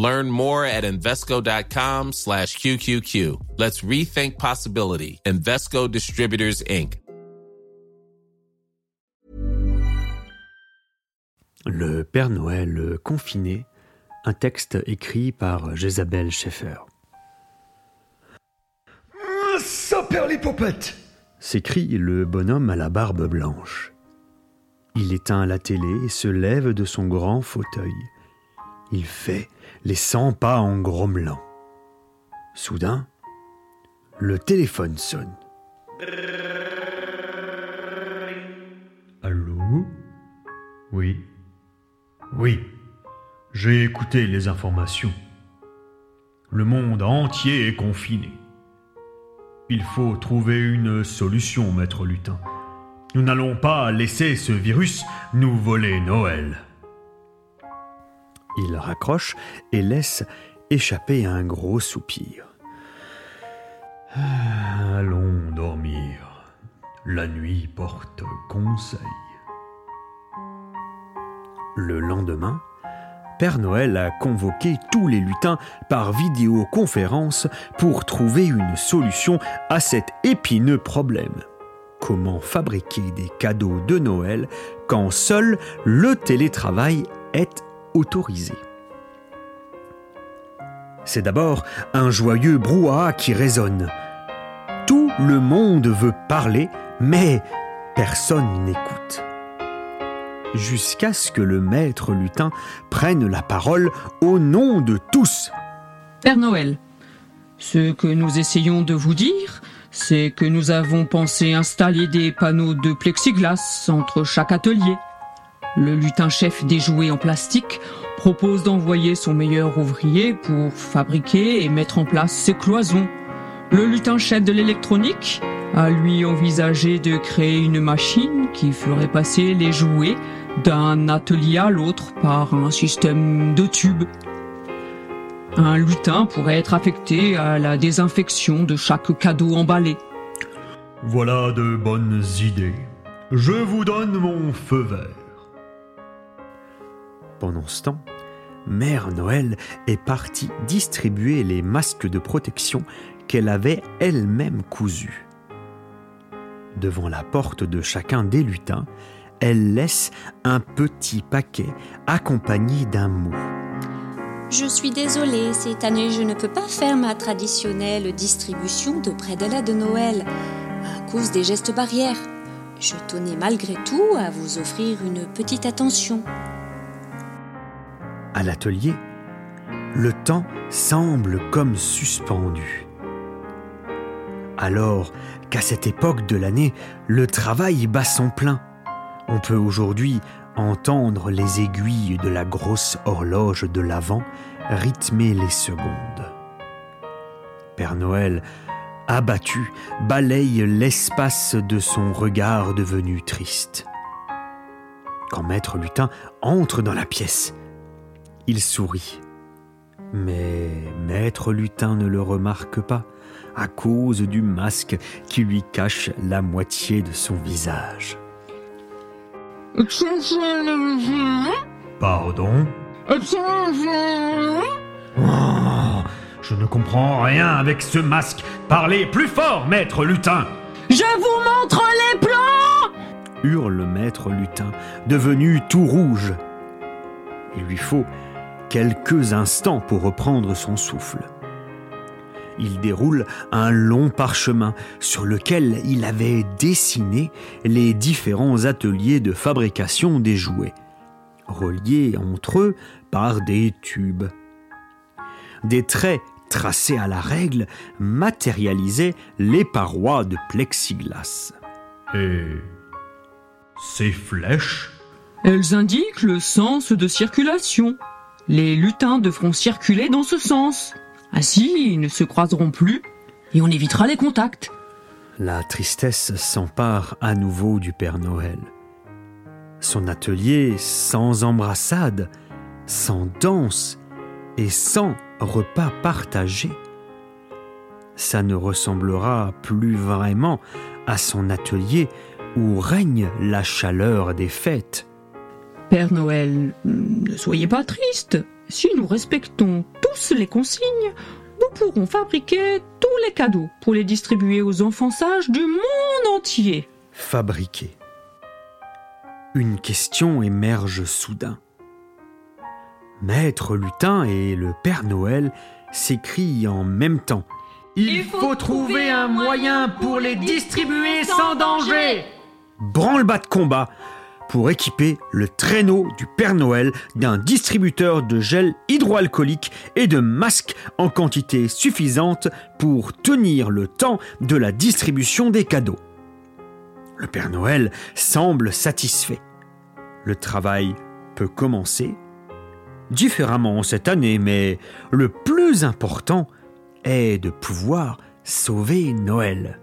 Learn more at Invesco.com slash QQQ. Let's rethink possibility. Invesco Distributors, Inc. Le Père Noël confiné, un texte écrit par Jézabel Schaeffer. Ça perd les popettes s'écrie le bonhomme à la barbe blanche. Il éteint la télé et se lève de son grand fauteuil. Il fait les cent pas en grommelant. Soudain, le téléphone sonne. Allô? Oui. Oui. J'ai écouté les informations. Le monde entier est confiné. Il faut trouver une solution, maître Lutin. Nous n'allons pas laisser ce virus nous voler Noël. Il raccroche et laisse échapper un gros soupir. Allons dormir. La nuit porte conseil. Le lendemain, Père Noël a convoqué tous les lutins par vidéoconférence pour trouver une solution à cet épineux problème. Comment fabriquer des cadeaux de Noël quand seul le télétravail est autorisé C'est d'abord un joyeux brouhaha qui résonne. Tout le monde veut parler, mais personne n'écoute jusqu'à ce que le maître lutin prenne la parole au nom de tous. Père Noël, ce que nous essayons de vous dire, c'est que nous avons pensé installer des panneaux de plexiglas entre chaque atelier. Le lutin-chef des jouets en plastique propose d'envoyer son meilleur ouvrier pour fabriquer et mettre en place ces cloisons. Le lutin-chef de l'électronique a lui envisagé de créer une machine qui ferait passer les jouets d'un atelier à l'autre par un système de tubes. Un lutin pourrait être affecté à la désinfection de chaque cadeau emballé. Voilà de bonnes idées. Je vous donne mon feu vert. Pendant ce temps, Mère Noël est partie distribuer les masques de protection qu'elle avait elle-même cousus. Devant la porte de chacun des lutins, elle laisse un petit paquet accompagné d'un mot. Je suis désolée, cette année je ne peux pas faire ma traditionnelle distribution de prédella de Noël à cause des gestes barrières. Je tenais malgré tout à vous offrir une petite attention. À l'atelier, le temps semble comme suspendu. Alors qu'à cette époque de l'année, le travail bat son plein. On peut aujourd'hui entendre les aiguilles de la grosse horloge de l'Avent rythmer les secondes. Père Noël, abattu, balaye l'espace de son regard devenu triste. Quand Maître Lutin entre dans la pièce, il sourit. Mais Maître Lutin ne le remarque pas à cause du masque qui lui cache la moitié de son visage. Pardon? Oh, Je ne comprends rien avec ce masque. Parlez plus fort, maître lutin Je vous montre les plans hurle maître lutin, devenu tout rouge. Il lui faut quelques instants pour reprendre son souffle il déroule un long parchemin sur lequel il avait dessiné les différents ateliers de fabrication des jouets, reliés entre eux par des tubes. Des traits tracés à la règle matérialisaient les parois de plexiglas. Et ces flèches? Elles indiquent le sens de circulation. Les lutins devront circuler dans ce sens. Ainsi, ils ne se croiseront plus et on évitera les contacts. La tristesse s'empare à nouveau du Père Noël. Son atelier sans embrassade, sans danse et sans repas partagés. Ça ne ressemblera plus vraiment à son atelier où règne la chaleur des fêtes. Père Noël, ne soyez pas triste. Si nous respectons tous les consignes, nous pourrons fabriquer tous les cadeaux pour les distribuer aux enfants sages du monde entier. Fabriquer. Une question émerge soudain. Maître Lutin et le Père Noël s'écrient en même temps. Il faut trouver un moyen pour les distribuer sans danger. Branle-bas de combat pour équiper le traîneau du Père Noël d'un distributeur de gel hydroalcoolique et de masques en quantité suffisante pour tenir le temps de la distribution des cadeaux. Le Père Noël semble satisfait. Le travail peut commencer différemment cette année, mais le plus important est de pouvoir sauver Noël.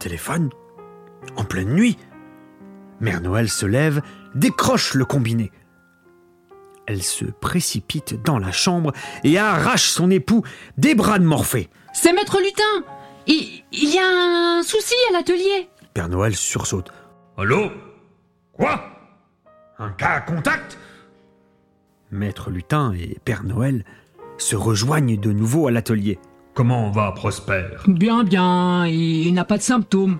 Téléphone En pleine nuit Mère Noël se lève, décroche le combiné. Elle se précipite dans la chambre et arrache son époux des bras de Morphée. C'est Maître Lutin il, il y a un souci à l'atelier Père Noël sursaute. Allô? Quoi? Un cas à contact? Maître Lutin et Père Noël se rejoignent de nouveau à l'atelier. Comment va Prosper Bien, bien, il n'a pas de symptômes.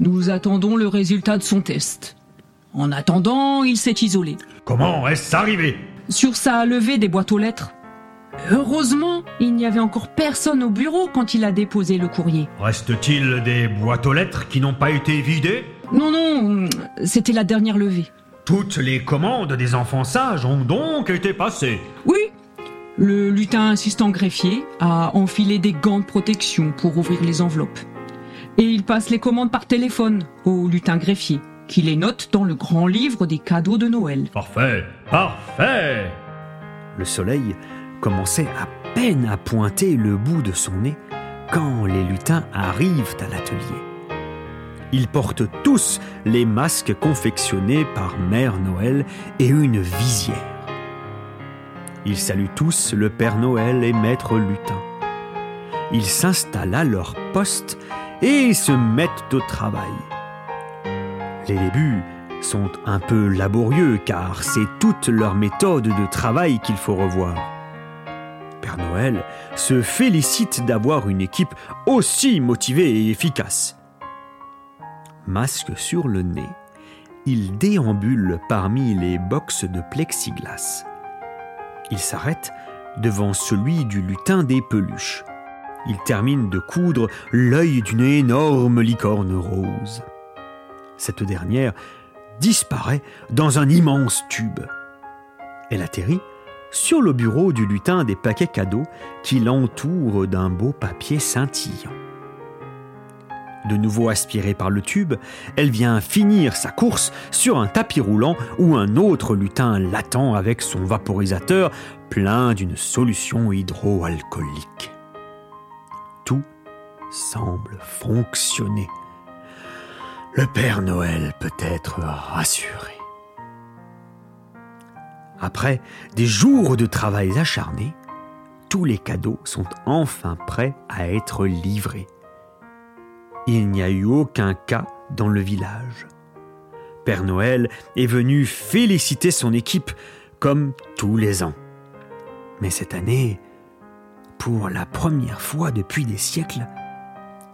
Nous attendons le résultat de son test. En attendant, il s'est isolé. Comment est-ce arrivé Sur sa levée des boîtes aux lettres. Heureusement, il n'y avait encore personne au bureau quand il a déposé le courrier. Reste-t-il des boîtes aux lettres qui n'ont pas été vidées Non, non, c'était la dernière levée. Toutes les commandes des enfants sages ont donc été passées. Oui, le lutin assistant greffier a enfilé des gants de protection pour ouvrir les enveloppes. Et il passe les commandes par téléphone au lutin greffier, qui les note dans le grand livre des cadeaux de Noël. Parfait, parfait Le soleil commençait à peine à pointer le bout de son nez quand les lutins arrivent à l'atelier. Ils portent tous les masques confectionnés par Mère Noël et une visière. Ils saluent tous le Père Noël et Maître Lutin. Ils s'installent à leur poste et se mettent au travail. Les débuts sont un peu laborieux car c'est toute leur méthode de travail qu'il faut revoir. Père Noël se félicite d'avoir une équipe aussi motivée et efficace. Masque sur le nez, il déambule parmi les boxes de plexiglas. Il s'arrête devant celui du lutin des peluches. Il termine de coudre l'œil d'une énorme licorne rose. Cette dernière disparaît dans un immense tube. Elle atterrit sur le bureau du lutin des paquets cadeaux qui l'entoure d'un beau papier scintillant. De nouveau aspirée par le tube, elle vient finir sa course sur un tapis roulant où un autre lutin l'attend avec son vaporisateur plein d'une solution hydroalcoolique. Tout semble fonctionner. Le Père Noël peut être rassuré. Après des jours de travail acharnés, tous les cadeaux sont enfin prêts à être livrés. Il n'y a eu aucun cas dans le village. Père Noël est venu féliciter son équipe comme tous les ans. Mais cette année, pour la première fois depuis des siècles,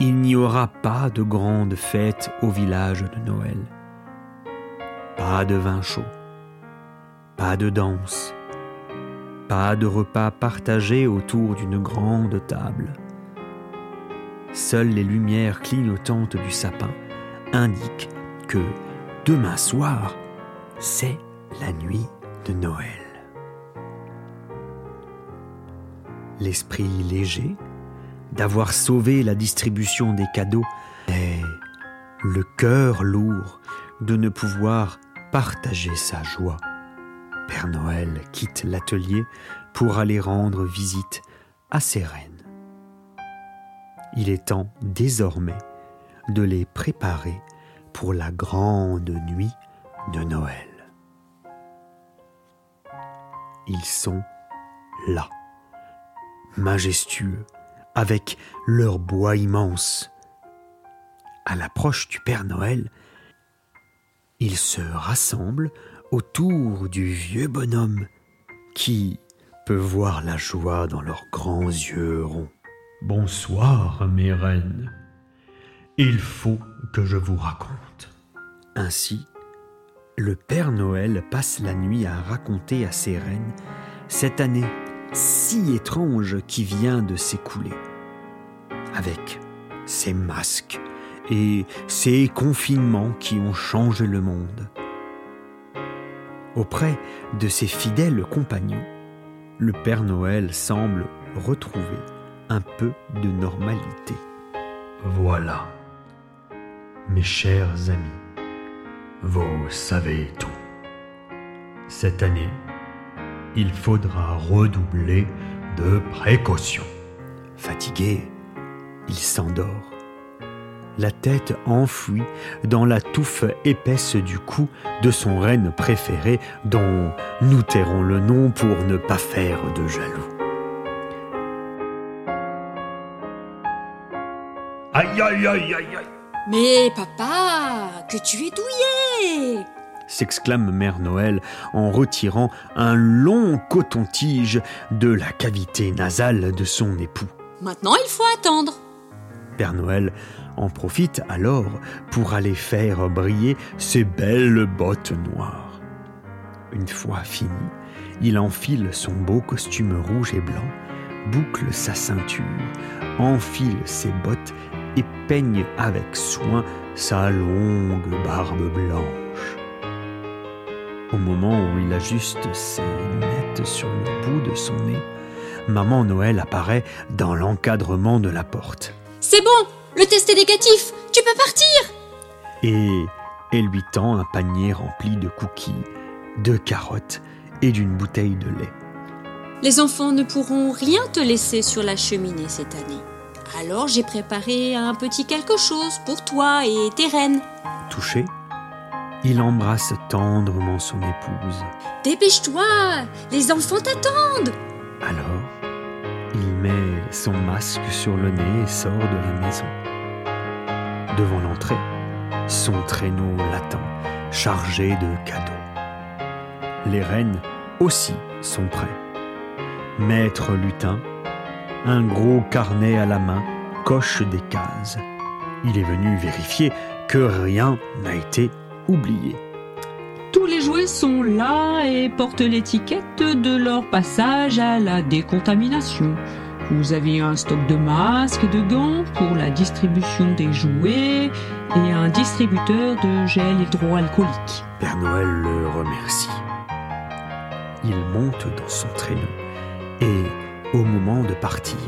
il n'y aura pas de grande fête au village de Noël. Pas de vin chaud, pas de danse, pas de repas partagés autour d'une grande table. Seules les lumières clignotantes du sapin indiquent que demain soir, c'est la nuit de Noël. L'esprit léger d'avoir sauvé la distribution des cadeaux et le cœur lourd de ne pouvoir partager sa joie. Père Noël quitte l'atelier pour aller rendre visite à ses reines. Il est temps désormais de les préparer pour la grande nuit de Noël. Ils sont là, majestueux, avec leur bois immense. À l'approche du Père Noël, ils se rassemblent autour du vieux bonhomme qui peut voir la joie dans leurs grands yeux ronds. Bonsoir, mes reines. Il faut que je vous raconte. Ainsi, le Père Noël passe la nuit à raconter à ses reines cette année si étrange qui vient de s'écouler, avec ses masques et ses confinements qui ont changé le monde. Auprès de ses fidèles compagnons, le Père Noël semble retrouver un peu de normalité. Voilà, mes chers amis, vous savez tout. Cette année, il faudra redoubler de précautions. Fatigué, il s'endort. La tête enfouie dans la touffe épaisse du cou de son reine préférée dont nous tairons le nom pour ne pas faire de jaloux. Aïe aïe aïe aïe aïe Mais papa, que tu es douillé s'exclame Mère Noël en retirant un long coton-tige de la cavité nasale de son époux. Maintenant, il faut attendre. Père Noël en profite alors pour aller faire briller ses belles bottes noires. Une fois fini, il enfile son beau costume rouge et blanc, boucle sa ceinture, enfile ses bottes et peigne avec soin sa longue barbe blanche. Au moment où il ajuste ses lunettes sur le bout de son nez, Maman Noël apparaît dans l'encadrement de la porte. C'est bon, le test est négatif, tu peux partir Et elle lui tend un panier rempli de cookies, de carottes et d'une bouteille de lait. Les enfants ne pourront rien te laisser sur la cheminée cette année. Alors j'ai préparé un petit quelque chose pour toi et tes reines. Touché, il embrasse tendrement son épouse. Dépêche-toi, les enfants t'attendent. Alors, il met son masque sur le nez et sort de la maison. Devant l'entrée, son traîneau l'attend, chargé de cadeaux. Les reines aussi sont prêts. Maître lutin, un gros carnet à la main, coche des cases. Il est venu vérifier que rien n'a été oublié. Tous les jouets sont là et portent l'étiquette de leur passage à la décontamination. Vous avez un stock de masques et de gants pour la distribution des jouets et un distributeur de gel hydroalcoolique. Père Noël le remercie. Il monte dans son traîneau et, au moment de partir,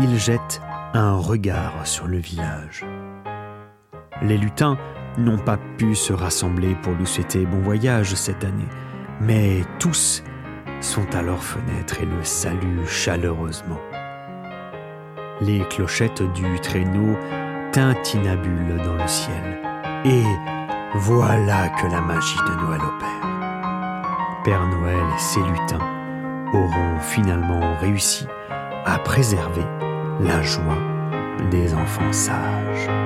il jette un regard sur le village. Les lutins n'ont pas pu se rassembler pour lui souhaiter bon voyage cette année, mais tous sont à leur fenêtre et le saluent chaleureusement. Les clochettes du traîneau tintinabulent dans le ciel. Et voilà que la magie de Noël opère. Père Noël et ses lutins auront finalement réussi à préserver la joie des enfants sages.